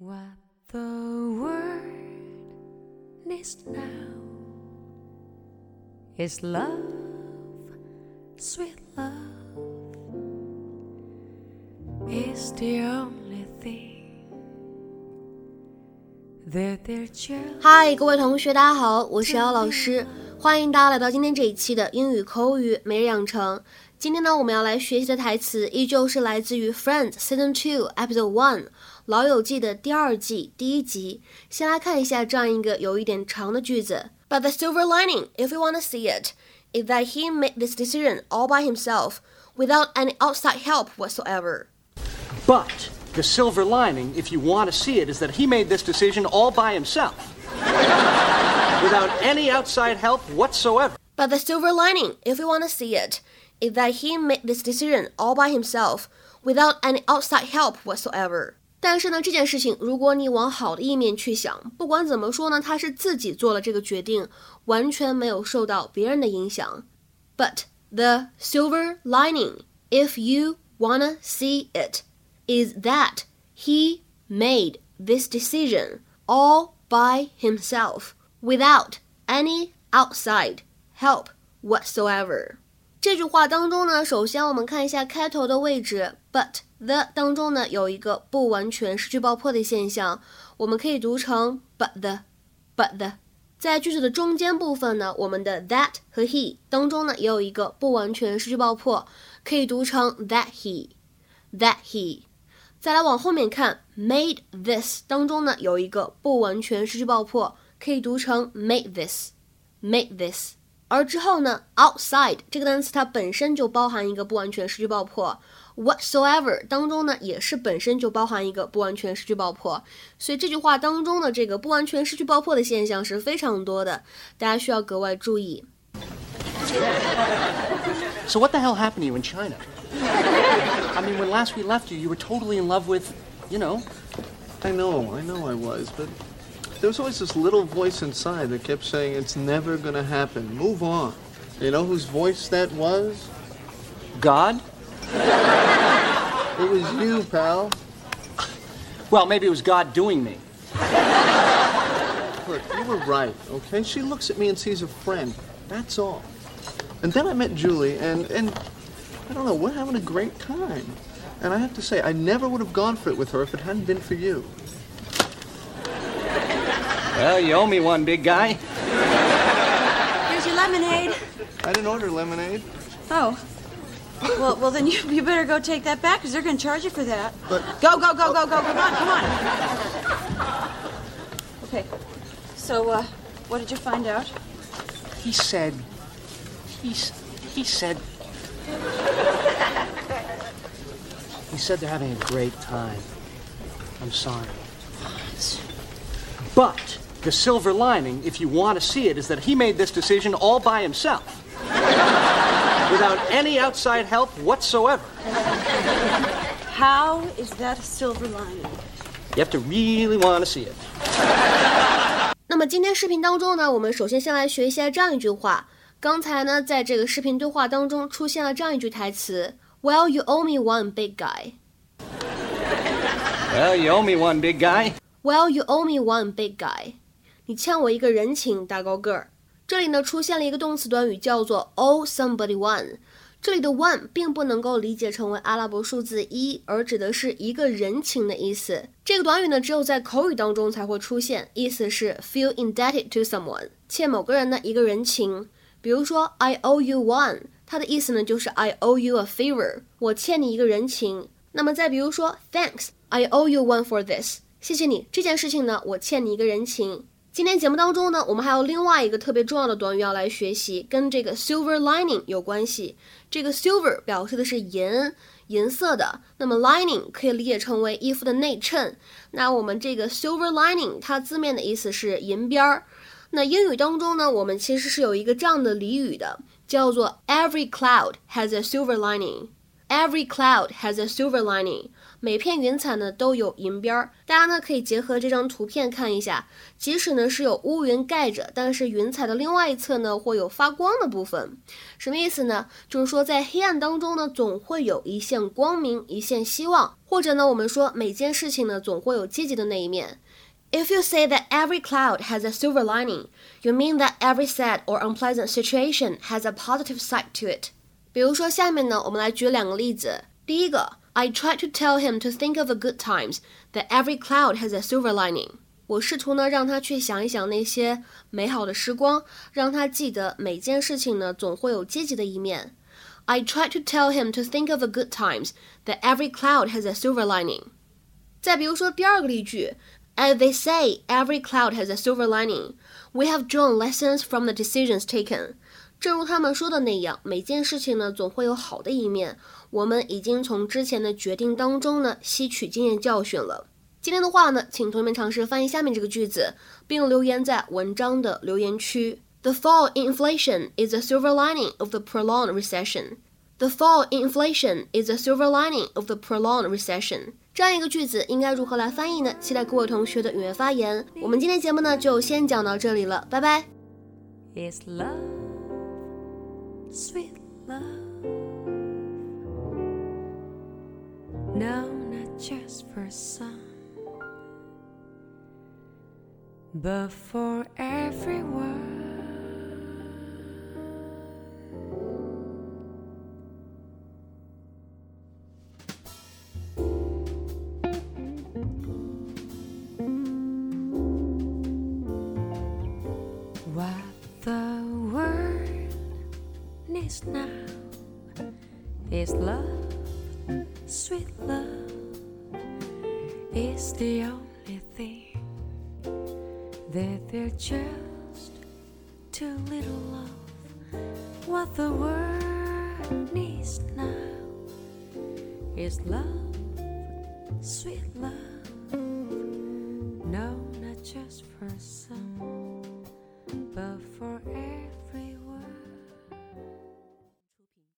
What the world needs now is love, sweet love, is the only thing that they're just. 嗨，各位同学，大家好，我是姚老师，欢迎大家来到今天这一期的英语口语每日养成。今天呢，我们要来学习的台词依旧是来自于《Friends》Season Two Episode One。《老友记》的第二季第一集，先来看一下这样一个有一点长的句子。But the silver lining, if you want to see it, is that he made this decision all by himself, without any outside help whatsoever. But the silver lining, if you want to see it, is that he made this decision all by himself. Without any outside help whatsoever. But the silver lining, if you want to see it, is that he made this decision all by himself, without any outside help whatsoever. 但是呢，这件事情如果你往好的一面去想，不管怎么说呢，他是自己做了这个决定，完全没有受到别人的影响。But the silver lining, if you wanna see it, is that he made this decision all by himself, without any outside help whatsoever. 这句话当中呢，首先我们看一下开头的位置，but。the 当中呢有一个不完全失去爆破的现象，我们可以读成 but the，but the。在句子的中间部分呢，我们的 that 和 he 当中呢也有一个不完全失去爆破，可以读成 that he，that he。再来往后面看，made this 当中呢有一个不完全失去爆破，可以读成 made this，made this。而之后呢，outside 这个单词它本身就包含一个不完全失去爆破。whatsoever 当中呢，也是本身就包含一个不完全失去爆破，所以这句话当中的这个不完全失去爆破的现象是非常多的，大家需要格外注意。So what the hell happened to you in China? I mean, when last we left you, you were totally in love with, you know. I know, I know I was, but there was always this little voice inside that kept saying, it's never gonna happen. Move on. You know whose voice that was? God? It was you, pal. Well, maybe it was God doing me. Look, you were right, okay? She looks at me and sees a friend. That's all. And then I met Julie, and, and I don't know, we're having a great time. And I have to say, I never would have gone for it with her if it hadn't been for you. Well, you owe me one, big guy. Here's your lemonade. I didn't order lemonade. Oh. Well, well, then you, you better go take that back because they're going to charge you for that. But Go, go, go, go, go. Come on, come on. Okay. So, uh, what did you find out? He said. He's. He said. He said they're having a great time. I'm sorry. But the silver lining, if you want to see it, is that he made this decision all by himself. Without any outside help whatsoever. How is that a silver lining? You have to really want to see it. 那么今天视频当中呢，我们首先先来学一下这样一句话。刚才呢，在这个视频对话当中出现了这样一句台词：Well, you owe me one big guy. Well, you owe me one, big guy. Well, you owe me one big guy. 你欠我一个人情，大高个儿。这里呢出现了一个动词短语，叫做 owe somebody one。这里的 one 并不能够理解成为阿拉伯数字一，而指的是一个人情的意思。这个短语呢，只有在口语当中才会出现，意思是 feel indebted to someone，欠某个人的一个人情。比如说 I owe you one，它的意思呢就是 I owe you a favor，我欠你一个人情。那么再比如说 Thanks，I owe you one for this，谢谢你这件事情呢，我欠你一个人情。今天节目当中呢，我们还有另外一个特别重要的短语要来学习，跟这个 silver lining 有关系。这个 silver 表示的是银，银色的。那么 lining 可以理解成为衣服的内衬。那我们这个 silver lining 它字面的意思是银边儿。那英语当中呢，我们其实是有一个这样的俚语的，叫做 Every cloud has a silver lining。Every cloud has a silver lining。每片云彩呢都有银边儿。大家呢可以结合这张图片看一下，即使呢是有乌云盖着，但是云彩的另外一侧呢会有发光的部分。什么意思呢？就是说在黑暗当中呢，总会有一线光明，一线希望。或者呢，我们说每件事情呢总会有积极的那一面。If you say that every cloud has a silver lining, you mean that every sad or unpleasant situation has a positive side to it. 比如说，下面呢，我们来举两个例子。第一个，I tried to tell him to think of the good times, that every cloud has a silver lining. 我试图呢让他去想一想那些美好的时光，让他记得每件事情呢总会有积极的一面。I tried to tell him to think of the good times, that every cloud has a silver lining. 再比如说第二个例句。As they say, every cloud has a silver lining. We have drawn lessons from the decisions taken. 正如他们说的那样，每件事情呢总会有好的一面。我们已经从之前的决定当中呢吸取经验教训了。今天的话呢，请同学们尝试翻译下面这个句子，并留言在文章的留言区。The fall in inflation is a silver lining of the prolonged recession. The fall in inflation is a silver lining of the prolonged recession. 这样一个句子应该如何来翻译呢？期待各位同学的踊跃发言。我们今天节目呢就先讲到这里了，拜拜。Is love, sweet love. No, not just for some, but for everyone. Is love, sweet love, is the only thing that they're just too little of. What the world needs now is love, sweet love, no, not just for some.